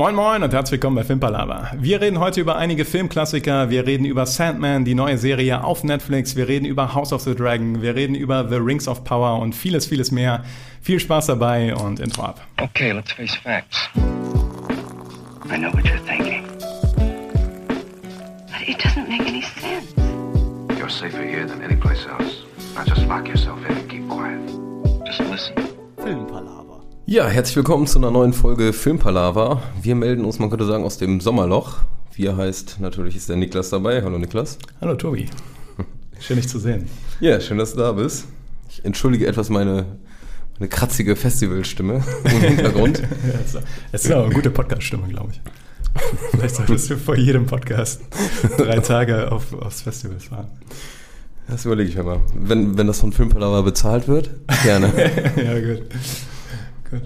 Moin Moin und herzlich willkommen bei Filmpalava. Wir reden heute über einige Filmklassiker, wir reden über Sandman, die neue Serie auf Netflix, wir reden über House of the Dragon, wir reden über The Rings of Power und vieles, vieles mehr. Viel Spaß dabei und Intro ab. Okay, let's face facts. I know what you're thinking. But it doesn't make any sense. You're safer here than any place else. Now just lock yourself in and keep quiet. Just listen. Ja, herzlich willkommen zu einer neuen Folge Filmpalava. Wir melden uns, man könnte sagen, aus dem Sommerloch. Wir heißt, natürlich ist der Niklas dabei. Hallo Niklas. Hallo Tobi. Schön dich zu sehen. Ja, schön, dass du da bist. Ich entschuldige etwas meine, meine kratzige Festivalstimme im Hintergrund. Es ist auch eine gute Podcast-Stimme, glaube ich. Vielleicht solltest du vor jedem Podcast drei Tage auf, aufs Festival fahren. Das überlege ich mir mal. Wenn, wenn das von Filmpalava bezahlt wird, gerne. ja, gut. Gut.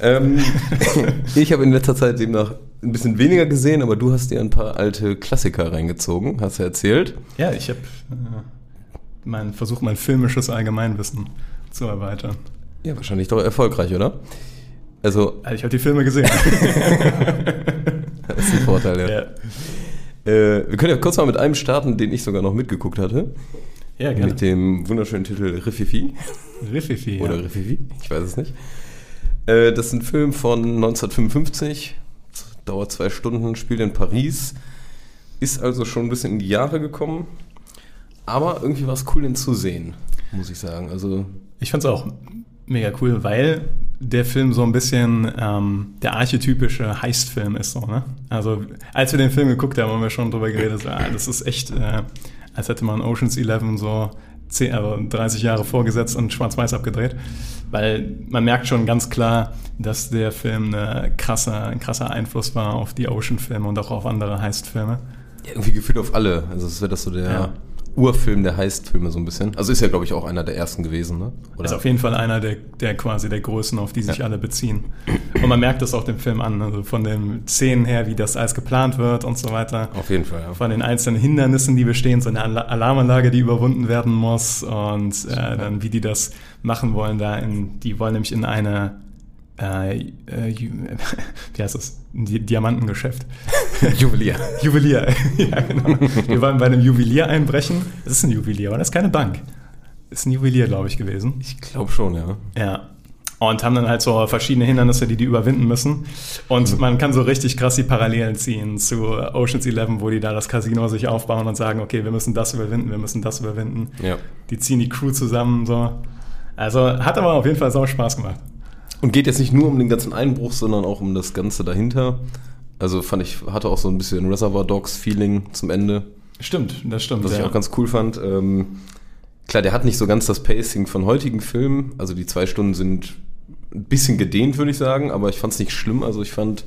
ähm, ich habe in letzter Zeit demnach ein bisschen weniger gesehen, aber du hast dir ein paar alte Klassiker reingezogen, hast du erzählt. Ja, ich habe äh, mein, versucht, mein filmisches Allgemeinwissen zu erweitern. Ja, wahrscheinlich doch erfolgreich, oder? Also, Also ich habe die Filme gesehen. das ist ein Vorteil, ja. ja. Äh, wir können ja kurz mal mit einem starten, den ich sogar noch mitgeguckt hatte. Ja, gerne. Mit dem wunderschönen Titel Riffifi. Riffifi. Oder ja. Riffifi, ich weiß es nicht. Äh, das ist ein Film von 1955, dauert zwei Stunden, spielt in Paris, ist also schon ein bisschen in die Jahre gekommen, aber irgendwie war es cool, den zu sehen, muss ich sagen. Also, Ich fand's auch mega cool, weil der Film so ein bisschen ähm, der archetypische Heistfilm ist. So, ne? Also als wir den Film geguckt haben, haben wir schon drüber geredet, so, ah, das ist echt, äh, als hätte man Ocean's 11 so 10, also 30 Jahre vorgesetzt und schwarz-weiß abgedreht. Weil man merkt schon ganz klar, dass der Film eine krasse, ein krasser Einfluss war auf die Ocean-Filme und auch auf andere Heist-Filme. irgendwie gefühlt auf alle. Also, es wäre das so der Ja. Urfilm der Heist-Filme so ein bisschen. Also, ist ja, glaube ich, auch einer der ersten gewesen, ne? Ist auf jeden Fall einer der, der quasi der Größen, auf die sich Ja. alle beziehen. Und man merkt das auch dem Film an, also von den Szenen her, wie das alles geplant wird und so weiter. Auf jeden Fall, ja. Von den einzelnen Hindernissen, die bestehen, so eine Ala- Alarmanlage, die überwunden werden muss und äh, dann wie die das machen wollen, da in, die wollen nämlich in eine äh, äh, wie heißt das? Ein Di Diamantengeschäft. Juwelier. Juwelier, ja genau. Wir wollen bei einem Juwelier einbrechen. Es ist ein Juwelier, aber das ist keine Bank. Ist ein Juwelier, glaube ich, gewesen. Ich glaube schon, ja. Ja. Und haben dann halt so verschiedene Hindernisse, die die überwinden müssen. Und man kann so richtig krass die Parallelen ziehen zu Ocean's 11, wo die da das Casino sich aufbauen und sagen, okay, wir müssen das überwinden, wir müssen das überwinden. Ja. Die ziehen die Crew zusammen, so. Also hat aber auf jeden Fall sau Spaß gemacht. Und geht jetzt nicht nur um den ganzen Einbruch, sondern auch um das Ganze dahinter. Also fand ich, hatte auch so ein bisschen Reservoir Dogs Feeling zum Ende, Stimmt, das stimmt. was ja. ich auch ganz cool fand. Ähm, klar, der hat nicht so ganz das Pacing von heutigen Filmen. Also die zwei Stunden sind ein bisschen gedehnt, würde ich sagen, aber ich fand es nicht schlimm. Also ich fand,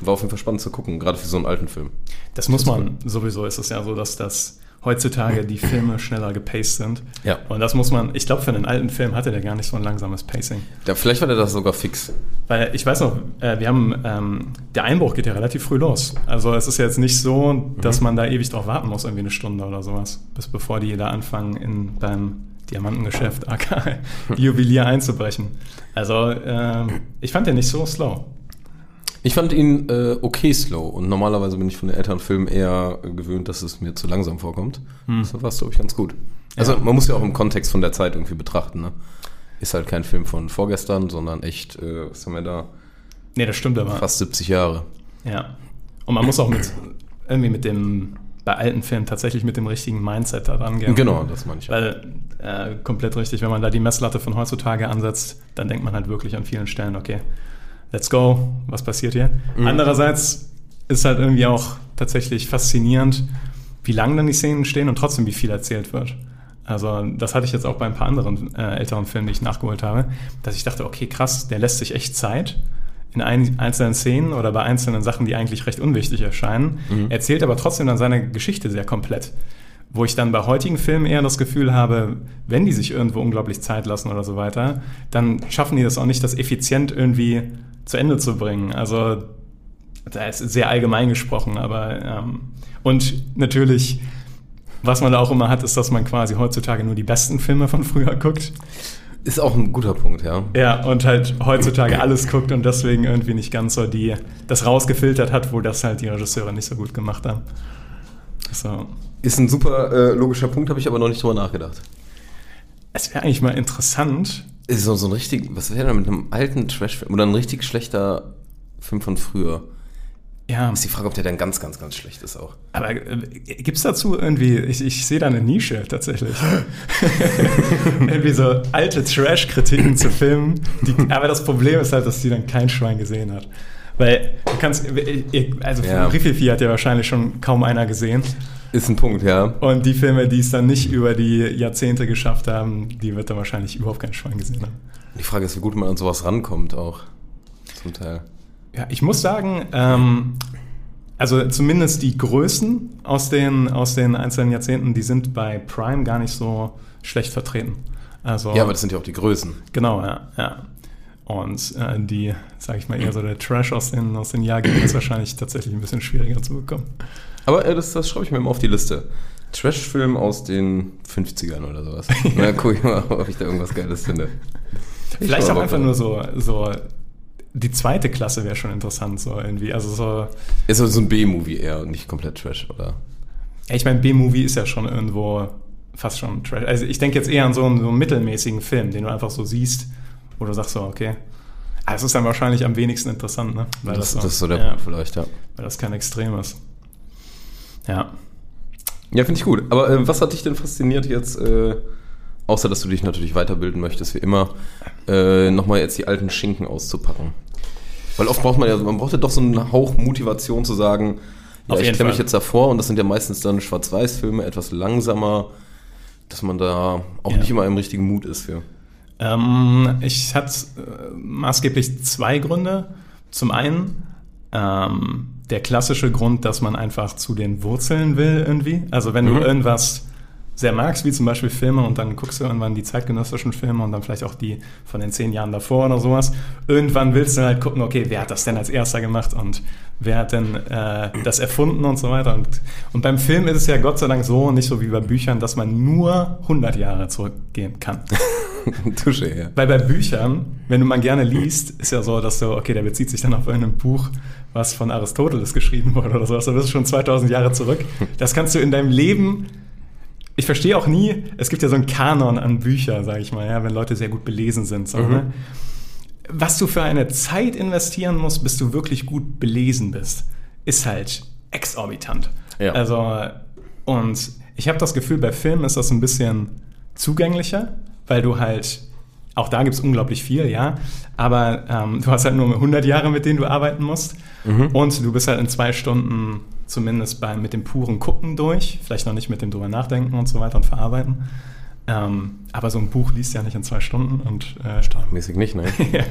war auf jeden Fall spannend zu gucken, gerade für so einen alten Film. Das muss man, sowieso ist es ja so, dass das heutzutage die Filme schneller gepaced sind. Ja. Und das muss man, ich glaube, für einen alten Film hatte der gar nicht so ein langsames Pacing. Ja, vielleicht war der das sogar fix. Weil ich weiß noch, äh, wir haben, ähm, der Einbruch geht ja relativ früh los. Also es ist jetzt nicht so, dass man da ewig drauf warten muss, irgendwie eine Stunde oder sowas, bis bevor die da anfangen, in, beim Diamantengeschäft, aka Juwelier einzubrechen. Also ähm, ich fand den nicht so slow. Ich fand ihn äh, okay slow und normalerweise bin ich von den älteren Filmen eher gewöhnt, dass es mir zu langsam vorkommt. Das war es, glaube ich, ganz gut. Also Ja. man muss ja auch im Kontext von der Zeit irgendwie betrachten. Ne? Ist halt kein Film von vorgestern, sondern echt, äh, was haben wir da, Nee, das stimmt aber. fast 70 Jahre. Ja. Und man muss auch mit irgendwie mit dem, bei alten Filmen tatsächlich mit dem richtigen Mindset da dran gehen. Genau, das meine ich. Weil, äh, komplett richtig, wenn man da die Messlatte von heutzutage ansetzt, dann denkt man halt wirklich an vielen Stellen, okay, let's go, was passiert hier? Andererseits ist halt irgendwie auch tatsächlich faszinierend, wie lang dann die Szenen stehen und trotzdem wie viel erzählt wird. Also das hatte ich jetzt auch bei ein paar anderen äh, älteren Filmen, die ich nachgeholt habe, dass ich dachte, okay, krass, der lässt sich echt Zeit in ein, einzelnen Szenen oder bei einzelnen Sachen, die eigentlich recht unwichtig erscheinen, erzählt aber trotzdem dann seine Geschichte sehr komplett. Wo ich dann bei heutigen Filmen eher das Gefühl habe, wenn die sich irgendwo unglaublich Zeit lassen oder so weiter, dann schaffen die das auch nicht, das effizient irgendwie zu Ende zu bringen. Also da ist sehr allgemein gesprochen, aber ähm, und natürlich, was man da auch immer hat, ist, dass man quasi heutzutage nur die besten Filme von früher guckt Ist auch ein guter Punkt, ja. Ja, und halt heutzutage alles guckt und deswegen irgendwie nicht ganz so die, das rausgefiltert hat, wo das halt die Regisseure nicht so gut gemacht haben. So. Ist ein super äh, logischer Punkt, habe ich aber noch nicht drüber nachgedacht. Es wäre eigentlich mal interessant. Ist so, so ein richtig, was wäre da mit einem alten Trash-Film oder ein richtig schlechter Film von früher? Ja, Ist die Frage, ob der dann ganz, ganz, ganz schlecht ist auch. aber äh, gibt es dazu irgendwie, ich, ich sehe da eine Nische tatsächlich. irgendwie so alte Trash-Kritiken zu Filmen. Die, aber das Problem ist halt, dass die dann kein Schwein gesehen hat. Weil du kannst, also Ja. Riffifi hat ja wahrscheinlich schon kaum einer gesehen. Ist ein Punkt, ja. Und die Filme, die es dann nicht über die Jahrzehnte geschafft haben, die wird dann wahrscheinlich überhaupt kein Schwein gesehen haben. Die Frage ist, wie gut man an sowas rankommt auch. Zum Teil. Ja, ich muss sagen, ähm, also zumindest die Größen aus den, aus den einzelnen Jahrzehnten, die sind bei Prime gar nicht so schlecht vertreten. Also, Ja, aber das sind ja auch die Größen. genau, ja, ja. Und äh, die, sag ich mal, eher so der Trash aus den, aus den Jahrgängen ist wahrscheinlich tatsächlich ein bisschen schwieriger zu bekommen. Aber äh, das, das schreibe ich mir mal auf die Liste. Trash-Film aus den 50ern oder sowas. Na, guck ich mal, ob ich da irgendwas Geiles finde. Vielleicht schau auch einfach nur so, so die zweite Klasse wäre schon interessant, so irgendwie. Also so, Ist also so ein B-Movie eher und nicht komplett Trash, oder? ja, ich meine, B-Movie ist ja schon irgendwo fast schon Trash. Also ich denke jetzt eher an so einen, so einen mittelmäßigen Film, den du einfach so siehst, wo du sagst so, okay. Aber es ist dann wahrscheinlich am wenigsten interessant, ne? Weil Das, das ist so der ja, Punkt vielleicht, ja. Weil das kein Extrem ist. Ja. Ja, finde ich gut. Aber äh, was hat dich denn fasziniert jetzt, äh, außer dass du dich natürlich weiterbilden möchtest, wie immer, äh, nochmal jetzt die alten Schinken auszupacken? Weil oft braucht man ja, man braucht ja doch so einen Hauch Motivation zu sagen, ja, Auf ich klemme mich jetzt davor und das sind ja meistens dann Schwarz-Weiß-Filme, etwas langsamer, dass man da auch Ja. nicht immer im richtigen Mut ist für. Ähm, ich hatte äh, maßgeblich zwei Gründe. Zum einen ähm, der klassische Grund, dass man einfach zu den Wurzeln will irgendwie. Also wenn du Mhm. irgendwas sehr magst, wie zum Beispiel Filme und dann guckst du irgendwann die zeitgenössischen Filme und dann vielleicht auch die von den zehn Jahren davor oder sowas. Irgendwann willst du halt gucken, okay, wer hat das denn als erster gemacht und wer hat denn äh, das erfunden und so weiter. Und, und beim Film ist es ja Gott sei Dank so, nicht so wie bei Büchern, dass man nur 100 Jahre zurückgehen kann. Tusche her. Weil bei Büchern, wenn du mal gerne liest, ist ja so, dass du, okay, der bezieht sich dann auf irgendein Buch, was von Aristoteles geschrieben wurde oder sowas. Da bist du schon 2000 Jahre zurück. Das kannst du in deinem Leben. Ich verstehe auch nie, es gibt ja so einen Kanon an Bücher, sage ich mal, ja, wenn Leute sehr gut belesen sind. So, Mhm. ne? Was du für eine Zeit investieren musst, bis du wirklich gut belesen bist, ist halt exorbitant. Ja. Also, und ich habe das Gefühl, bei Filmen ist das ein bisschen zugänglicher, weil du halt, auch da gibt es unglaublich viel, ja, aber ähm, du hast halt nur 100 Jahre, mit denen du arbeiten musst und du bist halt in zwei Stunden zumindest bei, mit dem puren Gucken durch, vielleicht noch nicht mit dem drüber nachdenken und so weiter und verarbeiten. Ähm, aber so ein Buch liest ja nicht in zwei Stunden und äh, Mäßig nicht, ne? ja,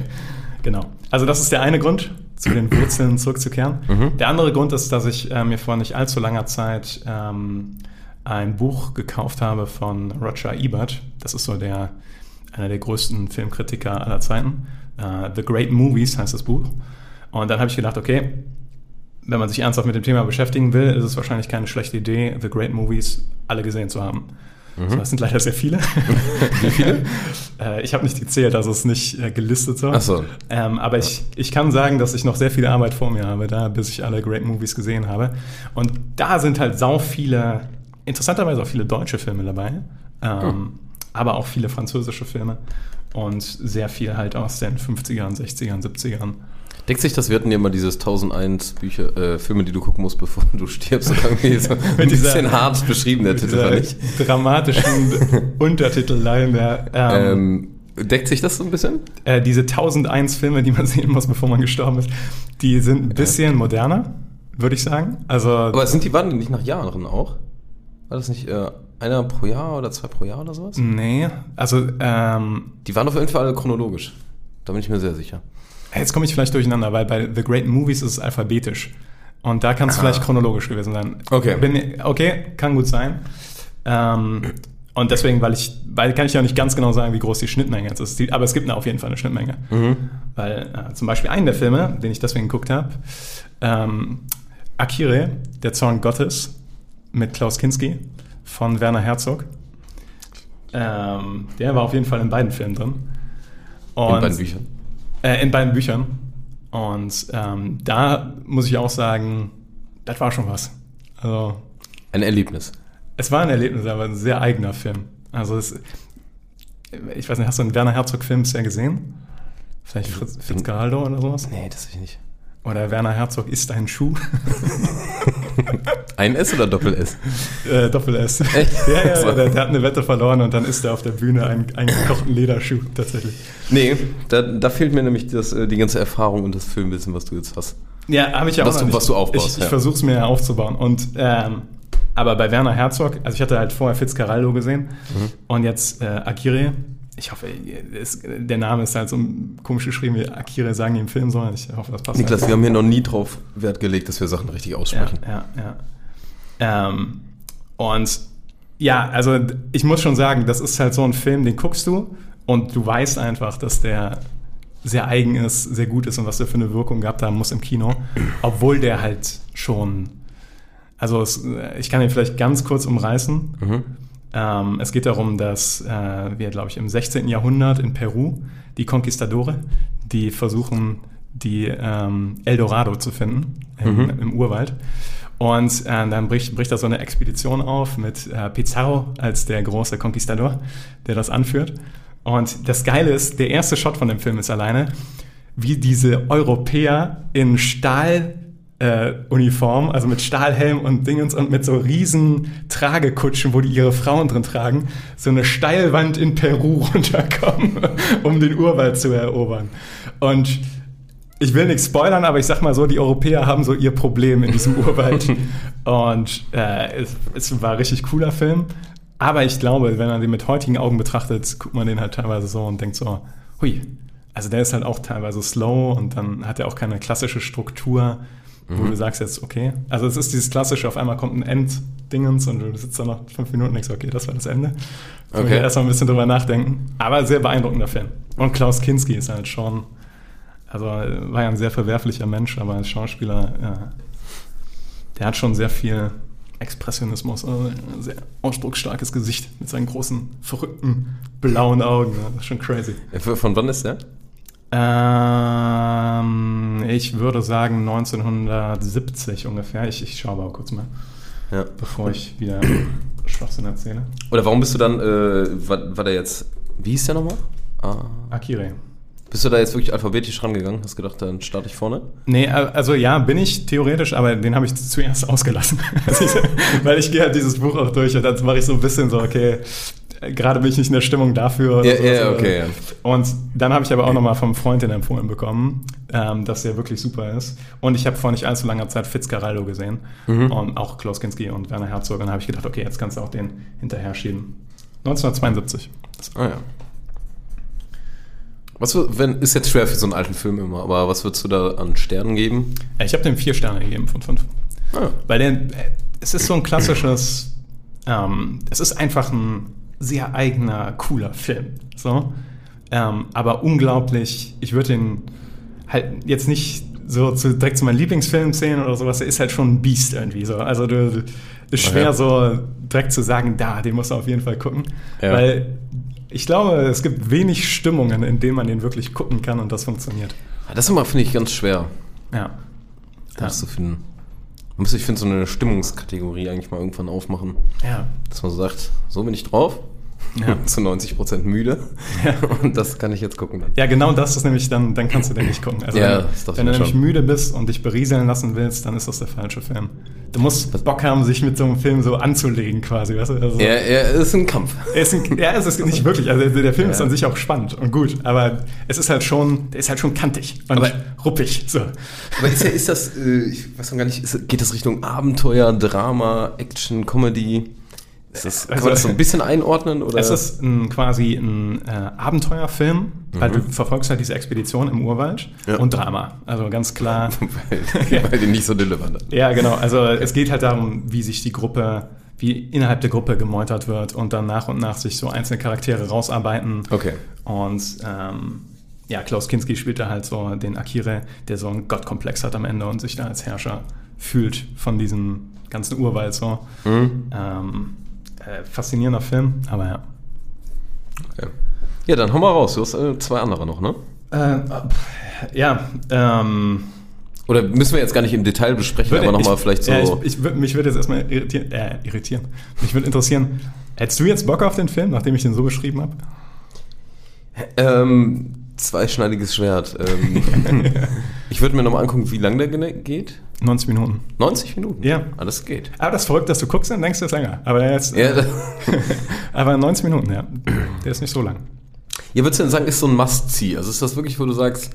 genau. Also das ist der eine Grund, zu den Wurzeln zurückzukehren. Der andere Grund ist, dass ich äh, mir vor nicht allzu langer Zeit ähm, ein Buch gekauft habe von Roger Ebert. Das ist so der einer der größten Filmkritiker aller Zeiten. Äh, The Great Movies heißt das Buch. Und dann habe ich gedacht, okay, wenn man sich ernsthaft mit dem Thema beschäftigen will, ist es wahrscheinlich keine schlechte Idee, The Great Movies alle gesehen zu haben. So, das sind leider sehr viele. Wie viele? Äh, ich habe nicht gezählt, also es ist nicht äh, gelistet so. Ach so. Ähm, aber ich, ich kann sagen, dass ich noch sehr viel Arbeit vor mir habe, da, bis ich alle Great Movies gesehen habe. Und da sind halt sau viele, interessanterweise auch viele deutsche Filme dabei, ähm, aber auch viele französische Filme und sehr viel halt aus den 50ern, 60ern, 70ern. Deckt sich das? Wir hatten ja mal dieses 1001 Bücher, äh, Filme, die du gucken musst, bevor du stirbst. Irgendwie so ein Mit dieser- bisschen hart beschrieben, der Titel, fand ich. Dramatischen Untertitellein der ähm, Ähm, deckt sich das so ein bisschen? äh, diese 1001 Filme, die man sehen muss, bevor man gestorben ist, die sind ein bisschen moderner, würde ich sagen. Also Aber sind die waren die nicht nach Jahren auch? War das nicht äh, einer pro Jahr oder zwei pro Jahr oder sowas? nee, also ähm, Die waren auf jeden Fall alle chronologisch. Da bin ich mir sehr sicher. Jetzt komme ich vielleicht durcheinander, weil bei The Great Movies ist es alphabetisch. Und da kann es vielleicht chronologisch gewesen sein. Okay. Bin, okay, kann gut sein. Ähm, und deswegen, weil ich, weil kann ich ja nicht ganz genau sagen, wie groß die Schnittmenge jetzt ist. Die, aber es gibt eine, auf jeden Fall eine Schnittmenge. Weil äh, zum Beispiel einen der Filme, den ich deswegen geguckt habe, ähm, Akire, der Zorn Gottes, mit Klaus Kinski von Werner Herzog. Ähm, der war auf jeden Fall in beiden Filmen drin. Und, In beiden Büchern. Äh, in beiden Büchern. Und ähm, da muss ich auch sagen, das war schon was. Also, Ein Erlebnis. es war ein Erlebnis, aber ein sehr eigener Film. Also, es, ich weiß nicht, hast du einen Werner Herzog-Film bisher gesehen? Vielleicht Fritz, Fitzgeraldo oder sowas? Nee, das ich nicht. Oder Werner Herzog isst ein Schuh. Ein S oder Doppel-S? äh, Doppel S. Echt? ja, ja, So. der, der hat eine Wette verloren und dann isst er auf der Bühne einen, einen gekochten Lederschuh tatsächlich. Nee, da, da fehlt mir nämlich das, äh, die ganze Erfahrung und das Filmwissen, was du jetzt hast. Ja, habe ich ja Was auch du- was du aufbaust, Ich, ich ja. versuche es mir ja aufzubauen. Und ähm, aber bei Werner Herzog, also ich hatte halt vorher Fitzcarraldo gesehen Mhm. und jetzt äh, Akire. Ich hoffe, es, der Name ist halt so komisch geschrieben, wie Akire sagen im Film sollen. Ich hoffe, das passt. Niklas, halt. wir haben hier noch nie drauf Wert gelegt, dass wir Sachen richtig ja, aussprechen. ja, ja. Ähm, und ja, also ich muss schon sagen, das ist halt so ein Film, den guckst du und du weißt einfach, dass der sehr eigen ist, sehr gut ist und was der für eine Wirkung gehabt haben muss im Kino, obwohl der halt schon, also es, ich kann ihn vielleicht ganz kurz umreißen. Mhm. Ähm, es geht darum, dass äh, wir, glaube ich, im 16. Jahrhundert in Peru die Conquistadore, die versuchen, die ähm, Eldorado zu finden im, Mhm. im Urwald. Und äh, dann bricht, bricht da so eine Expedition auf mit äh, Pizarro als der große Conquistador, der das anführt. Und das Geile ist, der erste Shot von dem Film ist alleine, wie diese Europäer in Stahl äh, Uniform, also mit Stahlhelm und Dingens und mit so riesen Tragekutschen, wo die ihre Frauen drin tragen, so eine Steilwand in Peru runterkommen, um den Urwald zu erobern. Und ich will nichts spoilern, aber ich sag mal so, die Europäer haben so ihr Problem in diesem Urwald. Und äh, es, es war ein richtig cooler Film. Aber ich glaube, wenn man den mit heutigen Augen betrachtet, guckt man den halt teilweise so und denkt so, hui, also der ist halt auch teilweise slow und dann hat er auch keine klassische Struktur, wo du sagst jetzt, okay. Also es ist dieses klassische, auf einmal kommt ein Enddingens und du sitzt da noch fünf Minuten und denkst, okay, das war das Ende. Okay. Erstmal ein bisschen drüber nachdenken. Aber sehr beeindruckender Film. Und Klaus Kinski ist halt schon, also war ja ein sehr verwerflicher Mensch, aber als Schauspieler, ja, der hat schon sehr viel Expressionismus, also ein sehr ausdrucksstarkes Gesicht mit seinen großen, verrückten, blauen Augen. Das ist schon crazy. Von wann ist der? Ähm, ich würde sagen 1970 ungefähr. Ich, ich schaue aber kurz mal, Ja. bevor ich wieder Schwachsinn erzähle. Oder warum bist du dann, äh, war, war der jetzt, wie hieß der nochmal? Ah. Akire. Bist du da jetzt wirklich alphabetisch rangegangen? Hast gedacht, dann starte ich vorne? Nee, also ja, bin ich theoretisch, aber den habe ich zuerst ausgelassen. Also Weil ich gehe halt dieses Buch auch durch und dann mache ich so ein bisschen so, okay, gerade bin ich nicht in der Stimmung dafür. Ja, ja, oder- okay, ja. Und dann habe ich aber auch nochmal vom Freund den empfohlen bekommen, ähm, dass der wirklich super ist. Und ich habe vor nicht allzu langer Zeit Fitzcarraldo gesehen Mhm. und auch Klaus Kinski und Werner Herzog. Und dann habe ich gedacht, okay, jetzt kannst du auch den hinterher schieben. 1972. Ah ja. Was wenn, ist jetzt schwer für so einen alten Film immer, aber was würdest du da an Sternen geben? Äh, Ich habe dem vier Sterne gegeben von fünf. Ah, Weil der, äh, es ist so ein klassisches, ähm, es ist einfach ein sehr eigener, cooler Film. So. Ähm, aber unglaublich, ich würde den halt jetzt nicht so zu, direkt zu meinem Lieblingsfilm zählen oder sowas, der ist halt schon ein Biest irgendwie so. Also du, ist schwer Okay. so direkt zu sagen, da, den musst du auf jeden Fall gucken. Ja. Weil ich glaube, es gibt wenig Stimmungen, in denen man den wirklich gucken kann und das funktioniert. das immer, finde ich, ganz schwer, Ja. das zu finden. Man müsste, ich finde, so eine Stimmungskategorie eigentlich mal irgendwann aufmachen. Ja. Dass man so sagt, so bin ich drauf, Ja. zu 90% müde und das kann ich jetzt gucken. Dann. Ja, genau das ist nämlich dann, dann kannst du den nicht gucken. Also Ja, wenn, wenn du nämlich schon. müde bist und dich berieseln lassen willst, dann ist das der falsche Film. Du musst Bock haben, sich mit so einem Film so anzulegen quasi, weißt du? Also, Er, er ist ein Kampf. ist ein, ja, es ist nicht wirklich. Also der, Film Ja. ist an sich auch spannend und gut, aber es ist halt schon, der ist halt schon kantig und Aber- ruppig. So. Aber ist, ja, ist das, äh, ich weiß noch gar nicht, geht das Richtung Abenteuer, Drama, Action, Comedy? Ist das, Also- man das so ein bisschen einordnen? Oder? Es ist ein, quasi ein äh, Abenteuerfilm, weil du verfolgst halt diese Expedition im Urwald Mhm. Ja. und Drama. Also ganz klar. weil, weil die nicht so delivern. Ja, genau. Also es geht halt darum, wie sich die Gruppe, wie innerhalb der Gruppe gemeutert wird und dann nach und nach sich so einzelne Charaktere rausarbeiten. Okay. Und ähm, ja, Klaus Kinski spielt da halt so den Akire, der so einen Gottkomplex hat am Ende und sich da als Herrscher fühlt von diesem ganzen Urwald so. Mhm. Ähm, äh, faszinierender Film, aber ja. Okay. Ja, dann hau mal raus. Du hast äh, zwei andere noch, ne? Äh, ja, ähm, Oder müssen wir jetzt gar nicht im Detail besprechen, aber nochmal ich- vielleicht so. Ja, ich, ich, mich würde jetzt erstmal irritieren, äh, irritieren. Mich würde interessieren, hättest du jetzt Bock auf den Film, nachdem ich den so beschrieben habe? ähm, zweischneidiges Schwert. Ähm, ich würde mir nochmal angucken, wie lang der geht. 90 Minuten. 90 Minuten? Ja. Alles geht. Aber das ist verrückt, dass du guckst, dann denkst du, es ist länger. Aber jetzt, Ja, da- aber 90 Minuten, ja. Der ist nicht so lang. ja würdest du denn sagen, ist so ein Must-See? Also ist das wirklich, wo du sagst,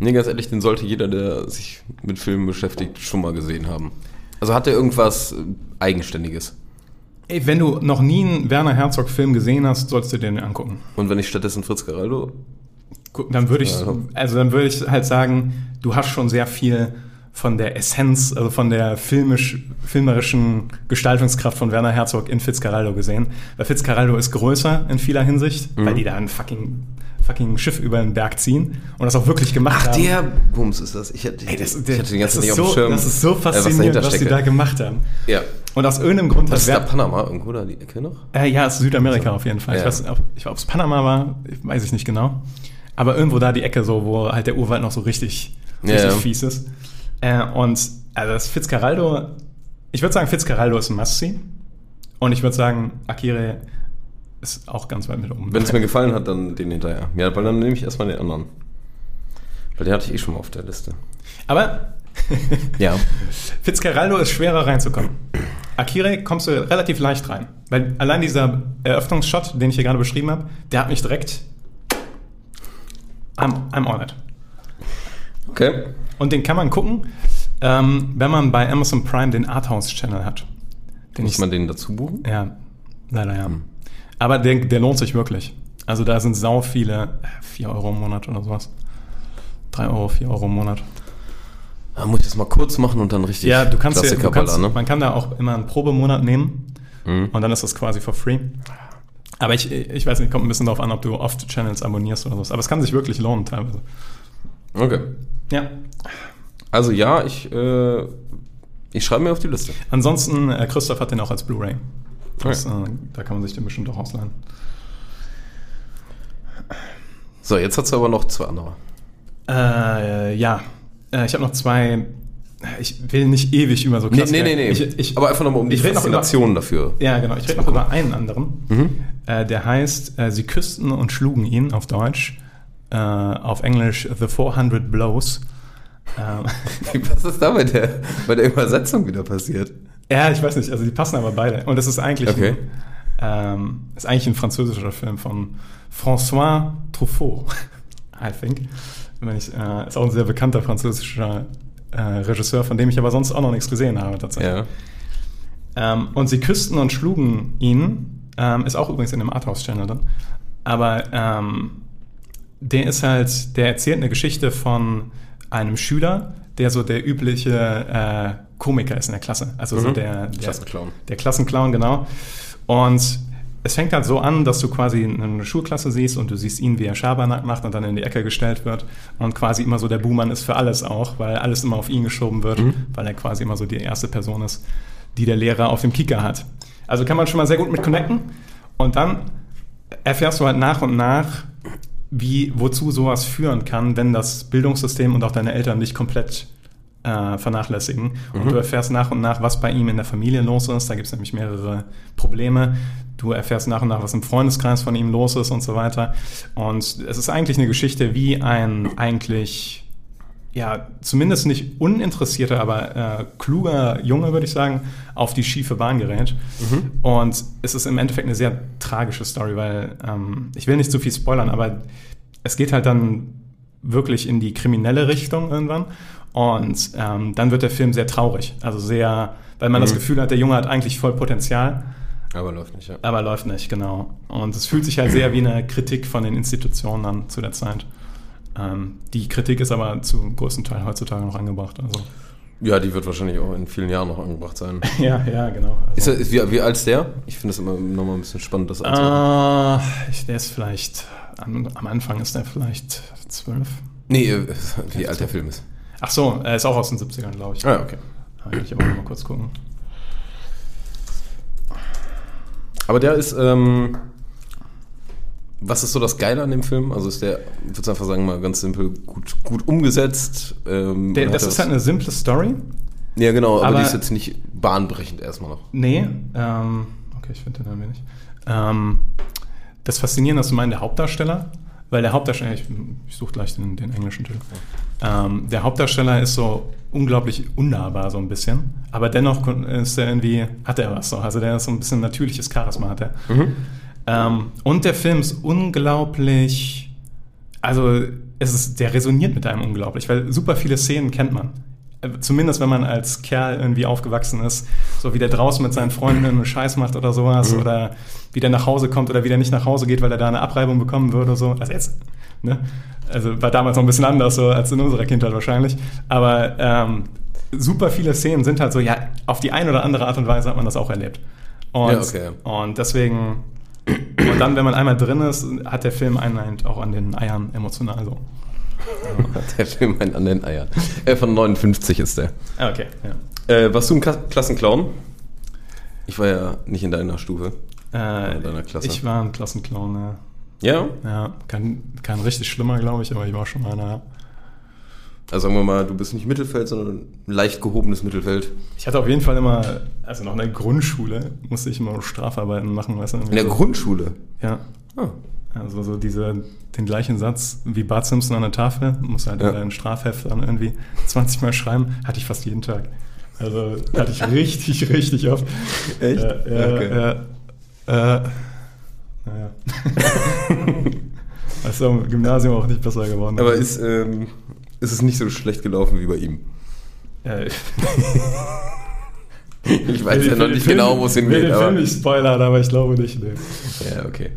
nee, ganz ehrlich, den sollte jeder, der sich mit Filmen beschäftigt, schon mal gesehen haben? Also hat der irgendwas äh, Eigenständiges? Ey, wenn du noch nie einen Werner Herzog-Film gesehen hast, solltest du dir den angucken. Und wenn ich stattdessen Fritz Geraldo Dann würde ich, also dann würde ich halt sagen, du hast schon sehr viel von der Essenz, also von der filmisch, filmerischen Gestaltungskraft von Werner Herzog in Fitzcarraldo gesehen. Weil Fitzcarraldo ist größer in vieler Hinsicht, Mhm. weil die da ein fucking, fucking Schiff über den Berg ziehen und das auch wirklich gemacht Ach, haben. der Bums ist das. Ich, hätte- Ey, das, ich der, hatte den ganzen nicht ist auf dem so, Schirm. das ist so äh, was faszinierend, dahinter was, die da gemacht haben. Ja. Und aus irgendeinem Grund Was ist da Panama irgendwo da die Ecke noch? Äh, ja, es ist Südamerika auf jeden Fall. Ja. Ich weiß nicht, ob ich- es Panama war, weiß ich nicht genau. Aber irgendwo da die Ecke so, wo halt der Urwald noch so richtig, richtig ja. fies ist. Äh, und also das Fitzcarraldo, ich würde sagen, Fitzcarraldo ist ein Must-See. Und ich würde sagen, Akire ist auch ganz weit mit oben. Wenn es mir gefallen hat, dann den hinterher. Ja, weil dann nehme ich erstmal den anderen. Weil den hatte ich eh schon mal auf der Liste. Aber Ja. Fitzcarraldo ist schwerer reinzukommen. Akire kommst du relativ leicht rein. Weil allein dieser Eröffnungsshot, den ich hier gerade beschrieben habe, der hat mich direkt. I'm, I'm on it. Okay. Und den kann man gucken, ähm, wenn man bei Amazon Prime den Arthouse-Channel hat. Den Muss ich, man den dazu buchen? ja, leider ja. Aber der, der lohnt sich wirklich. Also da sind sau viele, 4 Euro im Monat oder sowas. 3 Euro, 4 Euro im Monat. Da muss ich das mal kurz machen und dann richtig Ja, du kannst, ja, Klassiker du kannst ne? man kann da auch immer einen Probemonat nehmen Mhm. und dann ist das quasi for free. Aber ich, ich weiß nicht, kommt ein bisschen darauf an, ob du oft Channels abonnierst oder so. Aber es kann sich wirklich lohnen teilweise. Okay. Ja. Also ja, ich, äh, ich schreibe mir auf die Liste. Ansonsten, äh, Christoph hat den auch als Blu-ray. Das, äh, da kann man sich den bestimmt auch ausleihen. So, jetzt hast du aber noch zwei andere. Äh, ja. Äh, ich habe noch zwei. Ich will nicht ewig über so Nee, Klassiker. nee, nee, nee. Ich, ich, aber einfach nochmal um die noch über- Faszination dafür. ja, genau. Ich rede noch über einen anderen. Mhm. Äh, der heißt äh, Sie küssten und schlugen ihn auf Deutsch. Äh, auf Englisch The 400 Blows. Ähm, Was ist da bei der, bei der Übersetzung wieder passiert? ja, ich weiß nicht. Also die passen aber beide. Und es ist eigentlich, Okay. ein, ähm, ist eigentlich ein französischer Film von François Truffaut, I think. Wenn ich, äh, ist auch ein sehr bekannter französischer äh, Regisseur, von dem ich aber sonst auch noch nichts gesehen habe tatsächlich. Ja. Ähm, und sie küssten und schlugen ihn. Ähm, ist auch übrigens in dem Arthouse-Channel drin. Aber ähm, der ist halt, der erzählt eine Geschichte von einem Schüler, der so der übliche äh, Komiker ist in der Klasse. Also so Mhm. der, der Klassenclown. Der Klassenclown, genau. Und es fängt halt so an, dass du quasi eine Schulklasse siehst und du siehst ihn, wie er Schabernack macht und dann in die Ecke gestellt wird und quasi immer so der Buhmann ist für alles auch, weil alles immer auf ihn geschoben wird, weil er quasi immer so die erste Person ist, die der Lehrer auf dem Kicker hat. Also kann man schon mal sehr gut mit connecten und dann erfährst du halt nach und nach, wie, wozu sowas führen kann, wenn das Bildungssystem und auch deine Eltern dich komplett äh, vernachlässigen. Und du erfährst nach und nach, was bei ihm in der Familie los ist. Da gibt es nämlich mehrere Probleme. Du erfährst nach und nach, was im Freundeskreis von ihm los ist und so weiter. Und es ist eigentlich eine Geschichte, wie ein eigentlich, ja, zumindest nicht uninteressierter, aber äh, kluger Junge, würde ich sagen, auf die schiefe Bahn gerät. Und es ist im Endeffekt eine sehr tragische Story, weil ähm, ich will nicht zu viel spoilern, aber es geht halt dann wirklich in die kriminelle Richtung irgendwann. Und ähm, dann wird der Film sehr traurig. Also sehr, weil man das Gefühl hat, der Junge hat eigentlich voll Potenzial, Aber läuft nicht, ja. aber läuft nicht, genau. Und es fühlt sich halt sehr wie eine Kritik von den Institutionen an zu der Zeit. Ähm, die Kritik ist aber zum größten Teil heutzutage noch angebracht. Also. Ja, die wird wahrscheinlich auch in vielen Jahren noch angebracht sein. Ja, ja, genau. Ist Also, er, ist, wie, wie alt ist der? Ich finde es immer nochmal ein bisschen spannend, das anzuhören. Ah, ich, der ist vielleicht, am, am Anfang ist der vielleicht zwölf. Nee, äh, wie alt der Film ist. Ach so, er ist auch aus den 70ern, glaube ich. Ah, okay. Da will ich aber mal kurz gucken. Aber der ist, ähm, Was ist so das Geile an dem Film? Also ist der, ich würde einfach sagen, mal ganz simpel, gut, gut umgesetzt. Ähm, Der, das ist halt eine simple Story. Ja, genau, aber, aber- die ist jetzt nicht bahnbrechend erstmal noch. Nee, ähm, okay, ich finde den ein wenig. Ähm, das Faszinierende ist zum einen der Hauptdarsteller, weil der Hauptdarsteller, ich, ich suche gleich den, den englischen Titel. Ähm, der Hauptdarsteller ist so unglaublich unnahbar, so ein bisschen, aber dennoch ist er irgendwie, hat er was so, also der ist so ein bisschen natürliches Charisma hat er. Ähm, und der Film ist unglaublich, also es ist, der resoniert mit einem unglaublich, weil super viele Szenen kennt man. Äh, Zumindest wenn man als Kerl irgendwie aufgewachsen ist, so wie der draußen mit seinen Freunden einen Scheiß macht oder sowas, oder wie der nach Hause kommt oder wie der nicht nach Hause geht, weil er da eine Abreibung bekommen würde oder so. Also jetzt, ne? Also war damals noch ein bisschen anders so als in unserer Kindheit wahrscheinlich. Aber ähm, super viele Szenen sind halt so, ja, auf die eine oder andere Art und Weise hat man das auch erlebt. Und, Ja, okay. und deswegen, und dann, wenn man einmal drin ist, hat der Film einen halt auch an den Eiern emotional so. Der Film ein an den Eiern. Äh, von 59 ist der. Ah, Okay, ja. Äh, warst du ein Kla Klassenclown? Ich war ja nicht in deiner Stufe. Äh, In deiner Klasse. Ich war ein Klassenclown, ja. Ja? ja kein, kein richtig schlimmer, glaube ich, aber ich war schon mal einer. Also sagen wir mal, du bist nicht Mittelfeld, sondern ein leicht gehobenes Mittelfeld. Ich hatte auf jeden Fall immer, also noch in der Grundschule, musste ich immer Strafarbeiten machen, weißt du? In der so. Grundschule? Ja. Ah. Also so diese, den gleichen Satz wie Bart Simpson an der Tafel, muss halt Ja. in dein Strafheft dann irgendwie 20 Mal schreiben, hatte ich fast jeden Tag. Also hatte ich richtig, richtig oft. Echt? Äh, ja, Okay. ja, äh, naja. also im Gymnasium auch nicht besser geworden. Aber ist, ähm, ist es nicht so schlecht gelaufen wie bei ihm? ja, Ich weiß ja noch nicht genau, wo es Will hingeht, den aber... Film nicht spoilern, aber ich glaube nicht. Nee. Ja, okay.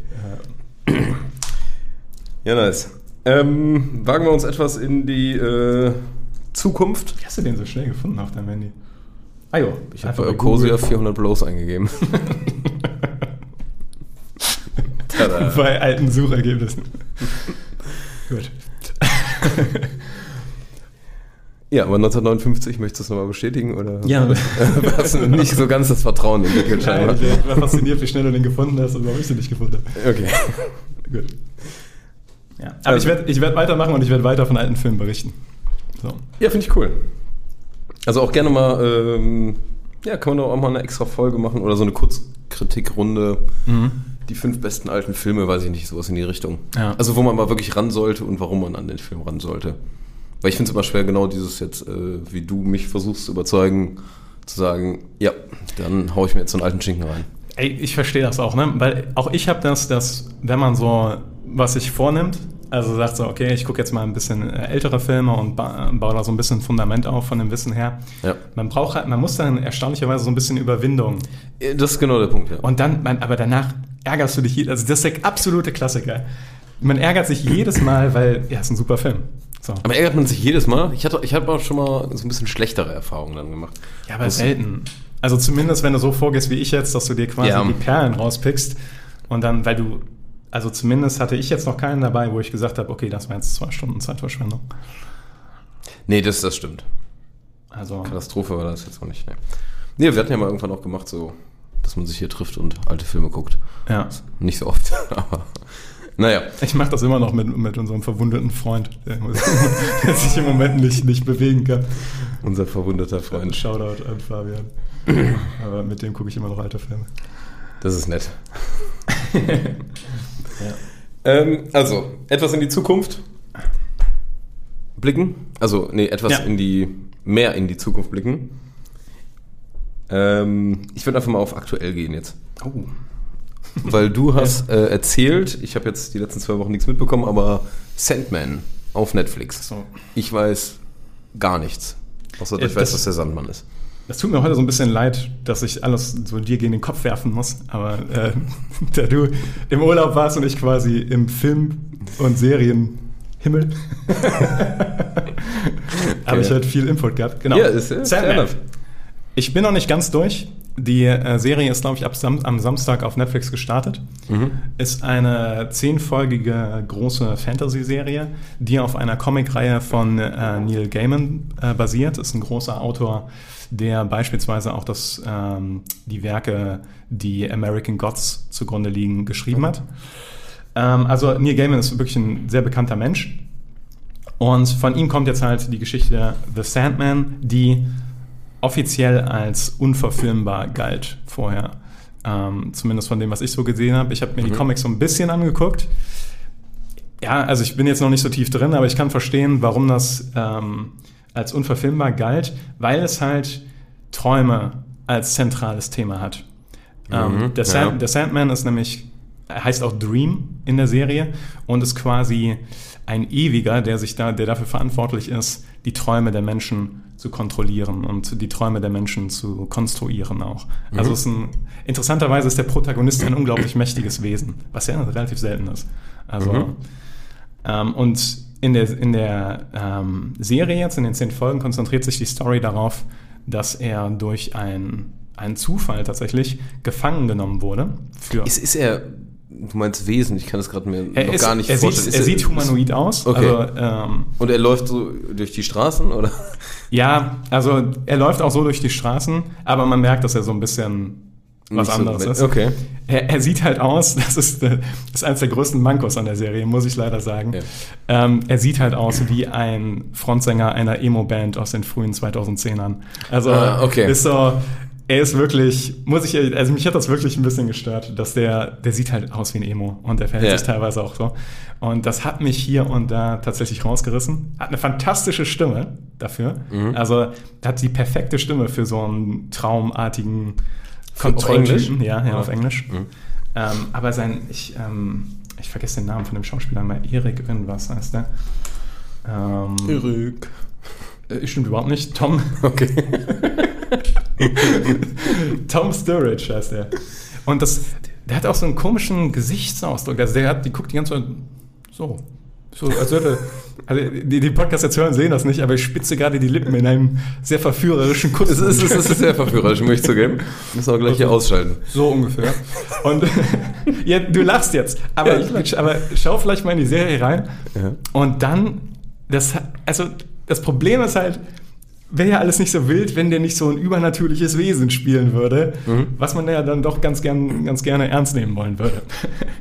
Ja, nice. Ähm, wagen wir uns etwas in die äh, Zukunft. Wie hast du den so schnell gefunden auf deinem Handy? Ah jo, Ich habe bei Ecosia 400 Blows eingegeben. Tada. bei alten Suchergebnissen. Gut. Ja, aber 1959, möchtest du es nochmal bestätigen? Oder Ja. hast du nicht so ganz das Vertrauen entwickelt, Nein, scheinbar? ich war fasziniert, wie schnell du den gefunden hast und warum ich den nicht gefunden habe. Okay. Gut. Ja. Aber Also- ich werde ich werd weitermachen und ich werde weiter von alten Filmen berichten. So. Ja, finde ich cool. Also auch gerne mal, ähm, ja, kann man doch auch mal eine extra Folge machen oder so eine Kurzkritikrunde. Die fünf besten alten Filme, weiß ich nicht, sowas in die Richtung. Ja. Also wo man mal wirklich ran sollte und warum man an den Film ran sollte. Weil ich finde es immer schwer, genau dieses jetzt, äh, wie du mich versuchst zu überzeugen, zu sagen, ja, dann hau ich mir jetzt so einen alten Schinken rein. Ey, ich verstehe das auch, ne? Weil auch ich habe das, dass wenn man so was sich vornimmt, also sagt so, okay, ich gucke jetzt mal ein bisschen äh, ältere Filme und ba baue da so ein bisschen Fundament auf von dem Wissen her. Ja. Man braucht halt, man muss dann erstaunlicherweise so ein bisschen Überwindung. Äh, Das ist genau der Punkt, ja. Und dann, man, aber danach ärgerst du dich, also das ist der absolute Klassiker. Man ärgert sich jedes Mal, weil, ja, ist ein super Film. So. Aber ärgert man sich jedes Mal? Ich hatte, ich habe auch schon mal so ein bisschen schlechtere Erfahrungen dann gemacht. Ja, aber Das- selten. Also zumindest, wenn du so vorgehst wie ich jetzt, dass du dir quasi Ja. die Perlen rauspickst und dann, weil du, also zumindest hatte ich jetzt noch keinen dabei, wo ich gesagt habe, okay, das war jetzt zwei Stunden Zeitverschwendung. Nee, das, das stimmt. Also, Katastrophe war das jetzt auch nicht. Ne. Nee, wir hatten ja mal irgendwann auch gemacht, so, dass man sich hier trifft und alte Filme guckt. ja. Nicht so oft, aber naja. Ich mache das immer noch mit, mit unserem verwundeten Freund, der, der sich im Moment nicht, nicht bewegen kann. Unser verwundeter Ein Freund. Shoutout an Fabian. Aber mit dem gucke ich immer noch alte Filme. Das ist nett. ähm, also, etwas in die Zukunft blicken. Also, nee, etwas Ja. in die, mehr in die Zukunft blicken. Ähm, ich würde einfach mal auf aktuell gehen jetzt. Oh. Weil du hast äh, erzählt, ich habe jetzt die letzten zwei Wochen nichts mitbekommen, aber Sandman auf Netflix. So. Ich weiß gar nichts. Außer, dass Ja, ich weiß, das- was der Sandmann ist. Das tut mir heute so ein bisschen leid, dass ich alles so dir gegen den Kopf werfen muss, aber äh, da du im Urlaub warst und ich quasi im Film- und Serienhimmel, habe ich halt viel Input gehabt. Genau. Ja, ist- ist Sandman. Ich bin noch nicht ganz durch. Die äh, Serie ist, glaube ich, ab Sam am Samstag auf Netflix gestartet. Mhm. Ist eine zehnfolgige große Fantasy-Serie, die auf einer Comicreihe von äh, Neil Gaiman äh, basiert. Ist ein großer Autor, der beispielsweise auch das, ähm, die Werke, die American Gods zugrunde liegen, geschrieben hat. Ähm, also Neil Gaiman ist wirklich ein sehr bekannter Mensch. Und von ihm kommt jetzt halt die Geschichte The Sandman, die offiziell als unverfilmbar galt vorher. Ähm, zumindest von dem, was ich so gesehen habe. Ich habe mir die Comics so ein bisschen angeguckt. Ja, also ich bin jetzt noch nicht so tief drin, aber ich kann verstehen, warum das ähm, als unverfilmbar galt, weil es halt Träume als zentrales Thema hat. Ähm, Mhm, der, ja. Sand, der Sandman ist nämlich, er heißt auch Dream in der Serie und ist quasi ein Ewiger, der sich da, der dafür verantwortlich ist, die Träume der Menschen zu kontrollieren und die Träume der Menschen zu konstruieren auch. Also Mhm. es ist ein, interessanterweise ist der Protagonist ein unglaublich mächtiges Wesen, was ja relativ selten ist. Also Mhm. ähm, und in der, in der ähm, Serie jetzt, in den zehn Folgen, konzentriert sich die Story darauf, dass er durch ein, einen Zufall tatsächlich gefangen genommen wurde. Für Ist, ist er, du meinst Wesen, ich kann das gerade mir er, noch ist, gar nicht er, vorstellen. sieht, er sieht humanoid aus. Okay. Also, ähm, Und er läuft so durch die Straßen, oder? ja, also er läuft auch so durch die Straßen, aber man merkt, dass er so ein bisschen was Nicht so anderes mit- ist. Okay. Er, er sieht halt aus, das ist, äh, das ist eines der größten Mankos an der Serie, muss ich leider sagen. Ja. Ähm, er sieht halt aus wie ein Frontsänger einer Emo-Band aus den frühen 2010ern. Also Ah, okay. ist so, er ist wirklich, muss ich, ehrlich- also mich hat das wirklich ein bisschen gestört, dass der, der sieht halt aus wie ein Emo und der verhält Ja. sich teilweise auch so. Und das hat mich hier und da tatsächlich rausgerissen. Hat eine fantastische Stimme dafür. Mhm. Also hat die perfekte Stimme für so einen traumartigen Auf Englisch? Ja, ja, Ja. auf Englisch. Mhm. Ähm, aber sein, ich, ähm, ich vergesse den Namen von dem Schauspieler mal, Erik irgendwas heißt der. Ähm, Erik. äh, stimmt überhaupt nicht. Tom, Okay. Tom Sturridge heißt der. Und das, der hat auch so einen komischen Gesichtsausdruck. Also der hat, die guckt die ganze Zeit so. So, als würde, also die, die Podcasts jetzt hören, sehen das nicht, aber ich spitze gerade die Lippen in einem sehr verführerischen Kuss. Es ist, es ist sehr verführerisch, muss ich zugeben. Müssen wir gleich hier ausschalten. So ungefähr. Und ja, du lachst jetzt. Aber, Ja, ich aber schau vielleicht mal in die Serie rein. Ja. Und dann, das, also das Problem ist halt, wäre ja alles nicht so wild, wenn der nicht so ein übernatürliches Wesen spielen würde, Mhm. was man ja dann doch ganz, gern, ganz gerne ernst nehmen wollen würde.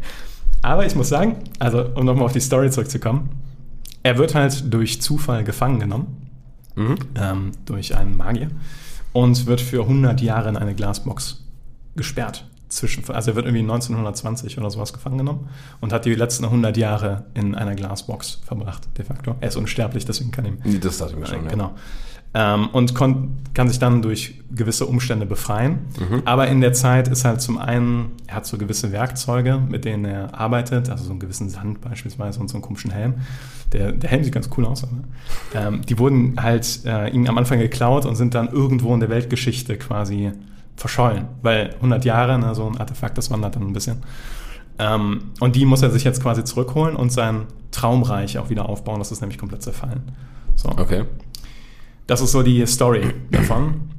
Aber ich muss sagen, also um nochmal auf die Story zurückzukommen, er wird halt durch Zufall gefangen genommen Mhm. ähm, durch einen Magier und wird für 100 Jahre in eine Glasbox gesperrt. Zwischen, also er wird irgendwie 1920 oder sowas gefangen genommen und hat die letzten 100 Jahre in einer Glasbox verbracht, de facto. Er ist unsterblich, deswegen kann ihm Das dachte ich mir schon. Genau. Ähm, und kann sich dann durch gewisse Umstände befreien. Mhm. Aber in der Zeit ist halt zum einen, er hat so gewisse Werkzeuge, mit denen er arbeitet, also so einen gewissen Sand beispielsweise und so einen komischen Helm. Der, der Helm sieht ganz cool aus, aber ähm, die wurden halt äh, ihm am Anfang geklaut und sind dann irgendwo in der Weltgeschichte quasi verschollen. Weil 100 Jahre, ne, so ein Artefakt, das wandert dann ein bisschen. Ähm, und die muss er sich jetzt quasi zurückholen und sein Traumreich auch wieder aufbauen. Das ist nämlich komplett zerfallen. So. Okay. Das ist so die Story davon.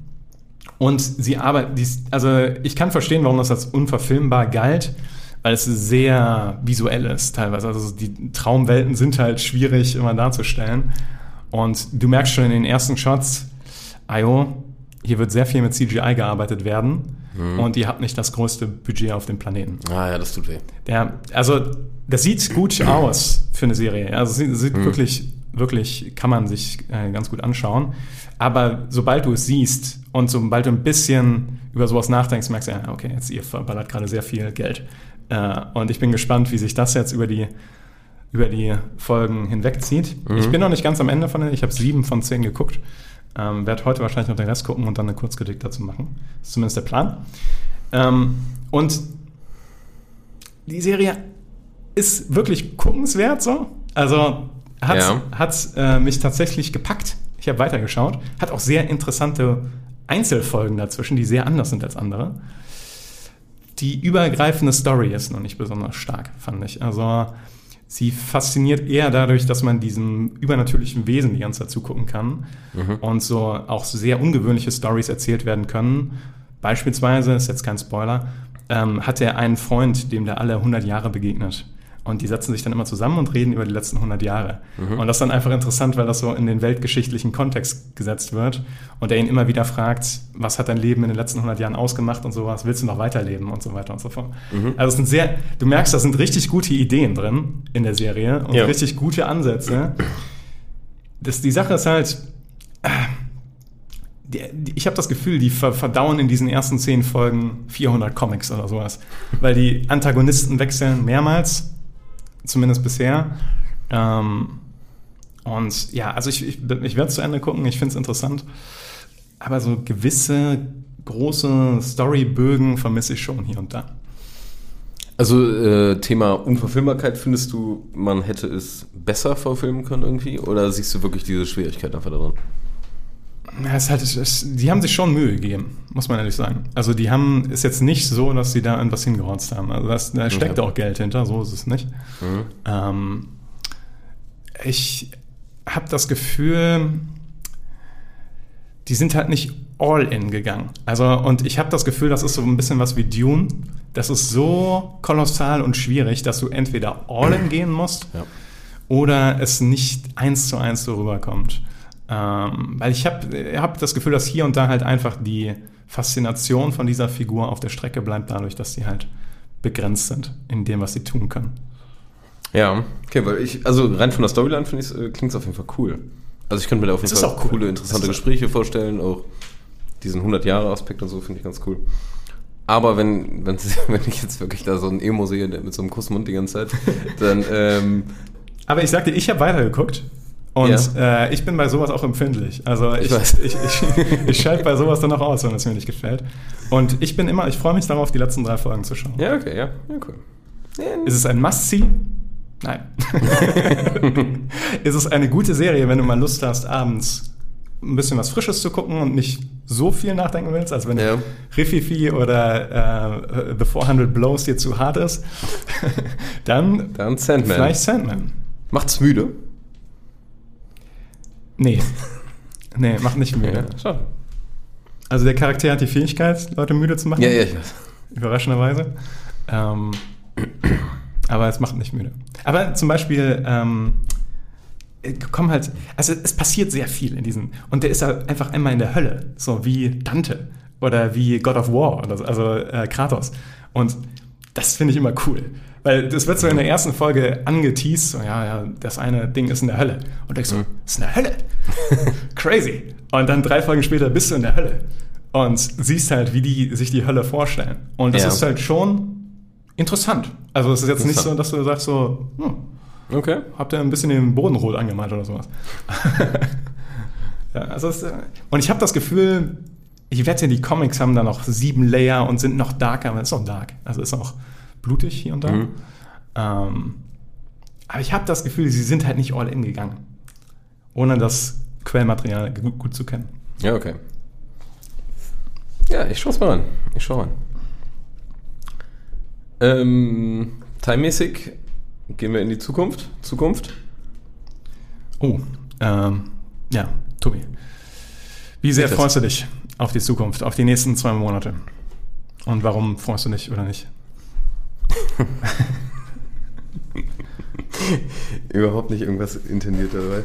Und sie arbeitet, also ich kann verstehen, warum das als unverfilmbar galt, weil es sehr visuell ist teilweise. Also die Traumwelten sind halt schwierig immer darzustellen. Und du merkst schon in den ersten Shots, Ayo, hier wird sehr viel mit CGI gearbeitet werden und ihr habt nicht das größte Budget auf dem Planeten. Ah ja, das tut weh. Ja, also das sieht gut aus für eine Serie. Also es sieht, sieht wirklich, wirklich, kann man sich äh, ganz gut anschauen. Aber sobald du es siehst und sobald du ein bisschen über sowas nachdenkst, merkst du, ja, okay, jetzt ihr verballert gerade sehr viel Geld. Äh, und ich bin gespannt, wie sich das jetzt über die über die Folgen hinwegzieht. Ich bin noch nicht ganz am Ende von denen. Ich habe sieben von zehn geguckt. Ähm, werde heute wahrscheinlich noch den Rest gucken und dann eine Kurzkritik dazu machen. Das ist zumindest der Plan. Ähm, und die Serie ist wirklich guckenswert so. Also hat, Ja. hat äh, mich tatsächlich gepackt. Ich habe weitergeschaut. Hat auch sehr interessante Einzelfolgen dazwischen, die sehr anders sind als andere. Die übergreifende Story ist noch nicht besonders stark, fand ich. Also sie fasziniert eher dadurch, dass man diesem übernatürlichen Wesen die ganze Zeit zugucken kann und so auch sehr ungewöhnliche Stories erzählt werden können. Beispielsweise, ist jetzt kein Spoiler, ähm, hat er einen Freund, dem der alle 100 Jahre begegnet. Und die setzen sich dann immer zusammen und reden über die letzten 100 Jahre. Und das ist dann einfach interessant, weil das so in den weltgeschichtlichen Kontext gesetzt wird und er ihn immer wieder fragt, was hat dein Leben in den letzten 100 Jahren ausgemacht und sowas, willst du noch weiterleben und so weiter und so fort. Also es sind sehr, du merkst, da sind richtig gute Ideen drin in der Serie und Ja. richtig gute Ansätze. Das, die Sache ist halt, ich habe das Gefühl, die ver verdauen in diesen ersten zehn Folgen 400 Comics oder sowas. Weil die Antagonisten wechseln mehrmals, zumindest bisher. Ähm, und ja, also ich, ich, ich werde zu Ende gucken, ich finde es interessant. Aber so gewisse große Storybögen vermisse ich schon hier und da. Also äh, Thema Unverfilmbarkeit, findest du, man hätte es besser verfilmen können irgendwie? Oder siehst du wirklich diese Schwierigkeit einfach darin? Ja, es ist halt, es ist, die haben sich schon Mühe gegeben, muss man ehrlich sagen. Also die haben, ist jetzt nicht so, dass sie da irgendwas hingerotzt haben. Also das, da steckt Okay. auch Geld hinter, so ist es nicht. Ähm, ich habe das Gefühl, die sind halt nicht all in gegangen. Also, und ich habe das Gefühl, das ist so ein bisschen was wie Dune. Das ist so kolossal und schwierig, dass du entweder all in gehen musst Ja. oder es nicht eins zu eins so rüberkommt. Ähm, weil ich habe hab das Gefühl, dass hier und da halt einfach die Faszination von dieser Figur auf der Strecke bleibt, dadurch, dass sie halt begrenzt sind in dem, was sie tun können. Ja, okay, weil ich, also rein von der Storyline finde ich, äh, klingt es auf jeden Fall cool. Also ich könnte mir da auf jeden Es Fall auch cool. coole, interessante Gespräche vorstellen, auch diesen 100-Jahre-Aspekt und so finde ich ganz cool. Aber wenn, wenn, ich jetzt wirklich da so einen Emo sehe, der mit so einem Kussmund die ganze Zeit, dann, ähm, Aber ich sagte, ich habe weitergeguckt. Und äh, ich bin bei sowas auch empfindlich. Also ich, Ich ich, ich, ich schalte bei sowas dann auch aus, wenn es mir nicht gefällt. Und ich bin immer, ich freue mich darauf, die letzten drei Folgen zu schauen. ja, okay, ja, ja, cool. Ist es ein Must-See? Nein. ist es eine gute Serie, wenn du mal Lust hast, abends ein bisschen was Frisches zu gucken und nicht so viel nachdenken willst, als wenn Ja. Rififi oder äh, The 400 Blows dir zu hart ist, dann, Dann Sandman. vielleicht Sandman. Macht's müde? Nee. Nee, macht nicht müde. schade. Also der Charakter hat die Fähigkeit, Leute müde zu machen. Ja, ja, ich weiß. Überraschenderweise. Ähm, aber es macht nicht müde. Aber zum Beispiel ähm, äh, kommen halt, also es passiert sehr viel in diesen. Und der ist halt einfach einmal in der Hölle, so wie Dante oder wie God of War, oder so, also äh, Kratos. Und das finde ich immer cool. Weil das wird so in der ersten Folge angeteased, so, ja, ja, das eine Ding ist in der Hölle. Und ich so, ist in der Hölle? Crazy. Und dann drei Folgen später bist du in der Hölle. Und siehst halt, wie die sich die Hölle vorstellen. Und das Ja. ist halt schon interessant. Also es ist jetzt nicht so, dass du sagst so, hm, Okay. habt ihr ein bisschen den Boden rot angemalt oder sowas. ja, also es, äh, und ich habe das Gefühl, ich wette, die Comics haben da noch sieben Layer und sind noch darker, aber es ist auch dark. Also ist auch blutig hier und da. Mhm. Ähm, aber ich habe das Gefühl, sie sind halt nicht all in gegangen. Ohne das Quellmaterial gut, gut zu kennen. Ja, okay. Ja, ich schau's mal an. Ich schau an. Ähm, timemäßig gehen wir in die Zukunft. Zukunft. Oh, ähm, ja, Tobi. Wie sehr freust du dich auf die Zukunft, auf die nächsten zwei Monate? Und warum freust du dich oder nicht? Überhaupt nicht irgendwas intendiert dabei.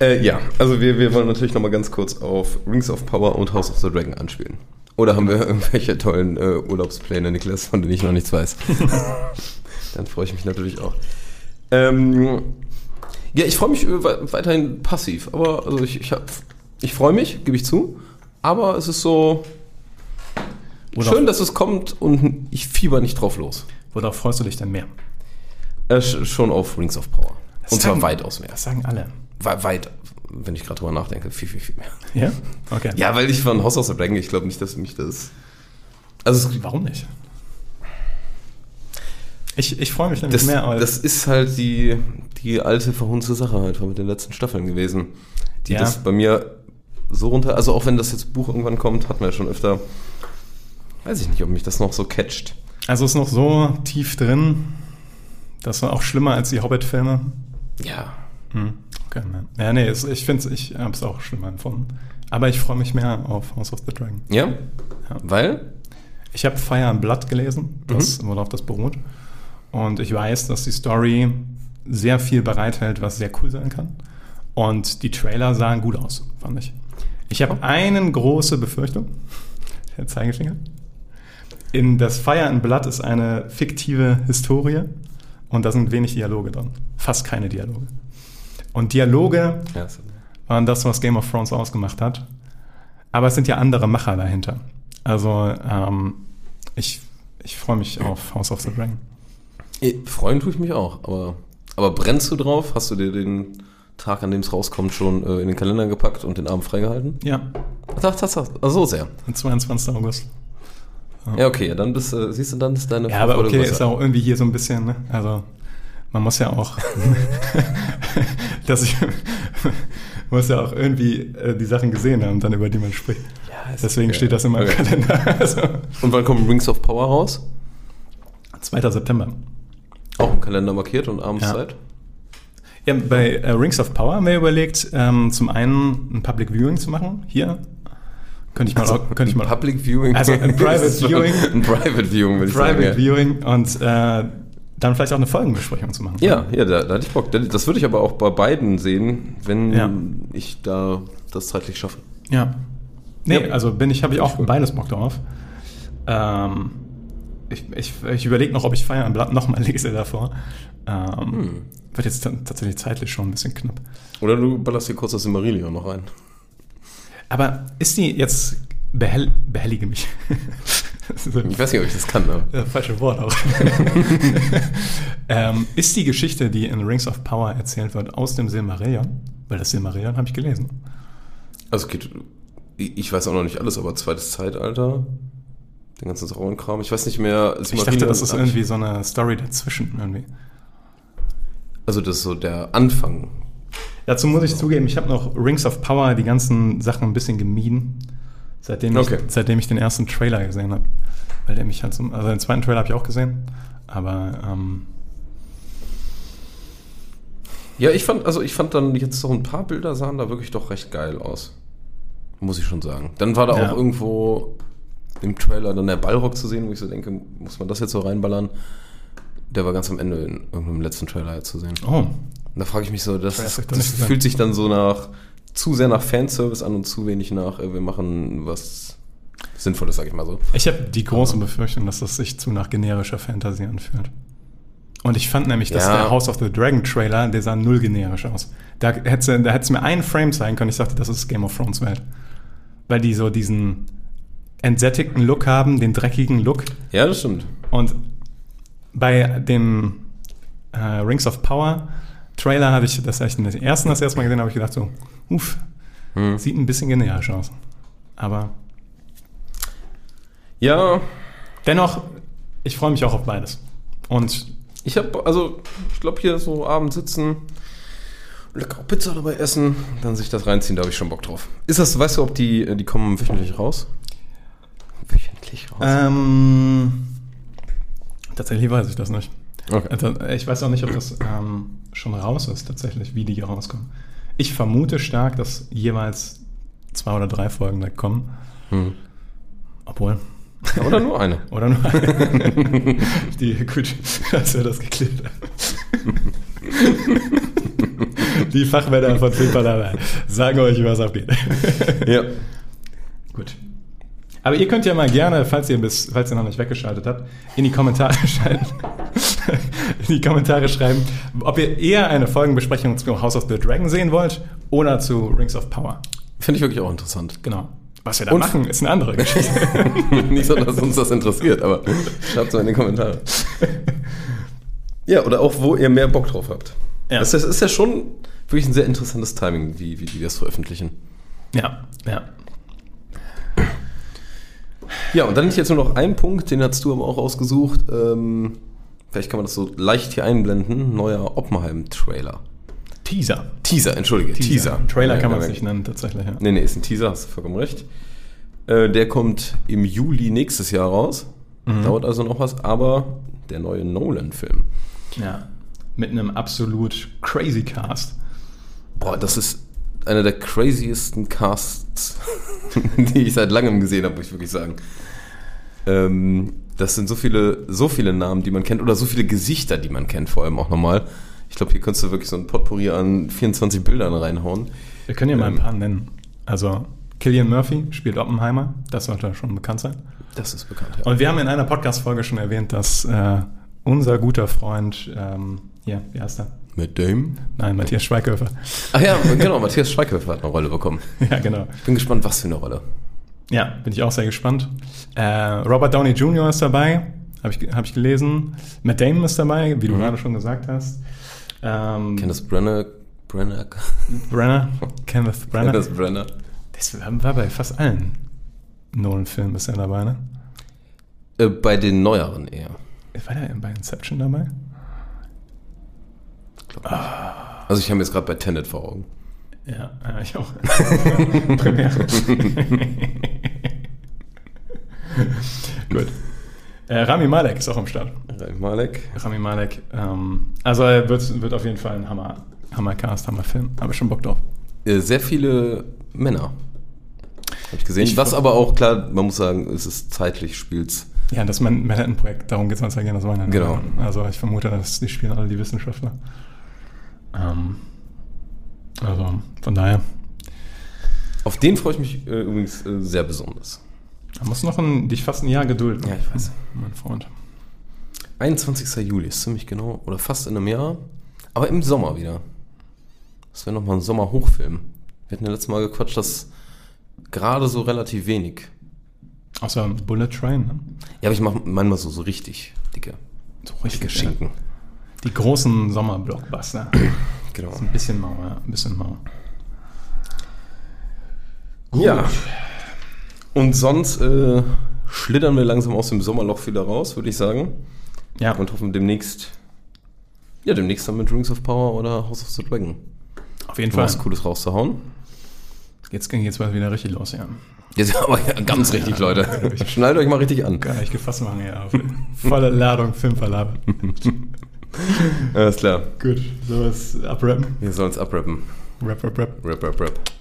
Äh, ja, also wir, wir wollen natürlich nochmal ganz kurz auf Rings of Power und House of the Dragon anspielen. Oder haben wir irgendwelche tollen äh, Urlaubspläne, Niklas, von denen ich noch nichts weiß? Dann freue ich mich natürlich auch. Ähm, ja, ich freue mich äh, we- weiterhin passiv, aber also ich, ich, hab- ich freue mich, gebe ich zu, aber es ist so Oder schön, dass es kommt und ich fieber nicht drauf los. Worauf freust du dich denn mehr? Äh, sch- schon auf Rings of Power. Das und zwar sagen- weitaus mehr. Das sagen alle. We- weit, wenn ich gerade drüber nachdenke, viel, viel, viel mehr. Ja? Okay. Ja, weil ich von Haus aus Dragon, ich glaube nicht, dass mich das. Also, Warum nicht? Ich, ich freue mich nämlich das, mehr als. das ist halt die, die alte verhunzte Sache halt von mit den letzten Staffeln gewesen. Die Ja. das bei mir so runter. Also, auch wenn das jetzt Buch irgendwann kommt, hatten wir ja schon öfter. Weiß ich nicht, ob mich das noch so catcht. Also ist noch so tief drin. Das war auch schlimmer als die Hobbit-Filme. Ja. Hm. Okay, ne. Ja, nee, ich finde ich habe es auch schlimmer empfunden. Aber ich freue mich mehr auf House of the Dragon. Ja? Ja. Weil? Ich habe Fire and Blood gelesen, das, worauf das beruht. und ich weiß, dass die Story sehr viel bereithält, was sehr cool sein kann. Und die Trailer sahen gut aus, fand ich. Ich habe eine große Befürchtung. Der Zeigefinger. In das Fire and Blood ist eine fiktive Historie und da sind wenig Dialoge drin. Fast keine Dialoge. Und Dialoge Ja, so. waren das, was Game of Thrones ausgemacht hat. Aber es sind ja andere Macher dahinter. Also ähm, ich, ich freue mich auf House of the Dragon. Eh, Freuen tue ich mich auch, aber, aber brennst du drauf? Hast du dir den Tag, an dem es rauskommt, schon äh, in den Kalender gepackt und den Abend freigehalten? Ja, Ach, das, das, also so sehr. am 22. August. Ja, okay, dann bist du, siehst du, dann ist deine Ja, aber okay, ist auch irgendwie hier so ein bisschen, ne? Also man muss ja auch, dass ich muss ja auch irgendwie äh, die Sachen gesehen haben, dann über die man spricht. ist Deswegen okay. steht das in meinem Okay. Kalender. Also, Und wann kommt Rings of Power raus? 2. September. Auch im Kalender markiert und abends Ja. Zeit? Ja, bei äh, Rings of Power haben wir überlegt, ähm, zum einen ein Public Viewing zu machen. Hier. Könnte ich mal, auch, könnte ich mal Public Viewing. Also ein Private Viewing. Ein Private Viewing, würde ich sagen. Private. Viewing und äh, dann vielleicht auch eine Folgenbesprechung zu machen. Ja, ja, da, da hatte ich Bock. Das würde ich aber auch bei beiden sehen, wenn Ja. ich da das zeitlich schaffe. Ja. Nee, Ja. also bin ich, habe ich auch beides Bock drauf. Ähm, ich ich, ich überlege noch, ob ich Blood nochmal lese davor. Ähm, Hm. Wird jetzt tatsächlich zeitlich schon ein bisschen knapp. Oder du ballerst hier kurz das Simmerillion noch rein. Aber ist die jetzt behell, behellige mich? Ich weiß nicht, ob ich das kann, aber. äh, falsche Wort auch. ähm, ist die Geschichte, die in Rings of Power erzählt wird, aus dem Silmarillion? Weil das Silmarillion habe ich gelesen. Also geht. Ich weiß auch noch nicht alles, aber zweites Zeitalter, den ganzen Sauron-Kram. Ich weiß nicht mehr. Ich dachte, das ist irgendwie so eine Story dazwischen irgendwie. Also das ist so der Anfang. Dazu muss ich zugeben, ich habe noch Rings of Power, die ganzen Sachen ein bisschen gemieden, seitdem, Okay. ich, seitdem ich den ersten Trailer gesehen habe. Weil der mich halt so, also den zweiten Trailer habe ich auch gesehen, aber ähm, Ja, ich fand, also ich fand dann jetzt so ein paar Bilder sahen da wirklich doch recht geil aus. Muss ich schon sagen. Dann war da Ja. auch irgendwo im Trailer dann der Ballrock zu sehen, wo ich so denke, muss man das jetzt so reinballern? Der war ganz am Ende in irgendeinem letzten Trailer zu sehen. oh, Und da frage ich mich so, das, das, fühlt sich dann so nach zu sehr nach Fanservice an und zu wenig nach, äh, wir machen was Sinnvolles, sag ich mal so. ich habe die große Befürchtung, dass das sich zu nach generischer Fantasy anfühlt. Und ich fand nämlich, dass Ja. der House of the Dragon Trailer, der sah null generisch aus. Da hätte da hätt's mir einen Frame zeigen können, ich dachte, das ist Game of Thrones Welt. Weil die so diesen entsättigten Look haben, den dreckigen Look. Ja, das stimmt. Und bei dem äh, Rings of Power Trailer hatte ich, das habe ich den ersten das erste Mal gesehen, habe ich gedacht so, uff, Hm. sieht ein bisschen generisch aus. Aber Ja, dennoch, ich freue mich auch auf beides. Und ich habe, also, ich glaube, hier so abends sitzen, lecker Pizza dabei essen, dann sich das reinziehen, da habe ich schon Bock drauf. Ist das, weißt du, ob die, die kommen wöchentlich raus? Wöchentlich raus? ähm, tatsächlich weiß ich das nicht. okay. Also, ich weiß auch nicht, ob das ähm, schon raus ist, tatsächlich, wie die hier rauskommen. Ich vermute stark, dass jeweils zwei oder drei Folgen da kommen. Hm. Obwohl, Oder nur eine. Oder nur die, gut, dass wir das geklärt haben. Die Fachmänner von Filmpalava sagen euch, was abgeht. Ja. Gut. Aber ihr könnt ja mal gerne, falls ihr, bis, falls ihr noch nicht weggeschaltet habt, in die Kommentare schreiben, in die Kommentare schreiben, ob ihr eher eine Folgenbesprechung zu House of the Dragon sehen wollt oder zu Rings of Power. Finde ich wirklich auch interessant. Genau. Was wir da Und- machen, ist eine andere Geschichte. Nicht so, dass uns das interessiert, aber schreibt es in die Kommentare. Ja, oder auch, wo ihr mehr Bock drauf habt. Ja. Das ist, ist ja schon wirklich ein sehr interessantes Timing, wie, wie die das veröffentlichen. ja, ja. Ja, und dann jetzt nur noch einen Punkt, den hast du aber auch ausgesucht. Ähm, vielleicht kann man das so leicht hier einblenden. Neuer Oppenheim-Trailer. Teaser. Teaser, entschuldige, Teaser. Trailer Ja, kann man es nicht nennen, tatsächlich. Ja. Nee, nee, ist ein Teaser, hast du vollkommen recht. Äh, der kommt im Juli nächstes Jahr raus. Mhm. Dauert also noch was, aber der neue Nolan-Film. ja. Mit einem absolut crazy Cast. Boah, das ist einer der craziesten Casts, die ich seit langem gesehen habe, muss ich wirklich sagen. Ähm, Das sind so viele, so viele Namen, die man kennt, oder so viele Gesichter, die man kennt, vor allem auch nochmal. Ich glaube, hier könntest du wirklich so ein Potpourri an 24 Bildern reinhauen. Wir können ja mal ein Ähm. paar nennen. Also Killian Murphy spielt Oppenheimer, das sollte schon bekannt sein. Das ist bekannt, ja. Und wir haben in einer Podcast-Folge schon erwähnt, dass äh, unser guter Freund, ähm, hier, wie heißt er? Mit dem? Nein, Matthias Schweighöfer. Ach ja, genau, Matthias Schweighöfer hat eine Rolle bekommen. ja, genau. Ich bin gespannt, was für eine Rolle. Ja, bin ich auch sehr gespannt. Äh, Robert Downey Jr. ist dabei, habe ich, hab ich gelesen. Matt Damon ist dabei, wie du Mhm. gerade schon gesagt hast. Ähm, Kenneth Brenner, Brenner, Brenner, Kenneth Brenner. Kenneth Brenner. Das war bei fast allen Nolan-Filmen ist er dabei, ne? Äh, bei den neueren eher. War der bei Inception dabei? Also ich habe mir jetzt gerade bei Tenet vor Augen. Ja, ja ich auch. Premiere. Gut. Äh, Rami Malek ist auch am Start. Ralf Malek. Rami Malek. Ähm, also er wird, wird auf jeden Fall ein Hammer, Hammercast, Hammerfilm. Habe ich schon Bock drauf. Äh, sehr viele Männer. Habe ich gesehen. Ich Was aber auch, klar, man muss sagen, es ist zeitlich, spielt's. Ja, das Man- Manhattan-Projekt, darum geht es ja gerne. Das meine Genau. Also ich vermute, dass die spielen alle die Wissenschaftler. Ähm, also von daher. Auf den freue ich mich äh, übrigens äh, sehr besonders. Da muss noch ein, dich fast ein Jahr Geduld. Ja, ich weiß. Mein Freund. 21. Juli ist ziemlich genau, oder fast in einem Jahr, aber im Sommer wieder. Das wäre nochmal ein Sommerhochfilm. Wir hatten ja letztes Mal gequatscht, dass gerade so relativ wenig. Außer Bullet Train, ne? Ja, aber ich mache manchmal so, so richtig dicke, So dicke Schinken. Die großen Sommerblockbuster. Genau. Ein bisschen mau, ja. Ein bisschen mau. Ja. Und sonst äh, schlittern wir langsam aus dem Sommerloch wieder raus, würde ich sagen. Ja, Und hoffen demnächst, ja, demnächst dann mit Rings of Power oder House of the Dragon. auf jeden Fall. Was Cooles rauszuhauen. Jetzt ging jetzt mal wieder richtig los, ja. Jetzt aber ja, ganz richtig, Leute. Schnallt euch mal richtig an. Kann ich gefasst machen, ja. Volle Ladung Filmverlade. Alles klar. Gut, sowas abrappen. Wir sollen es abrappen. Rap, rap, rap. Rap, rap, rap.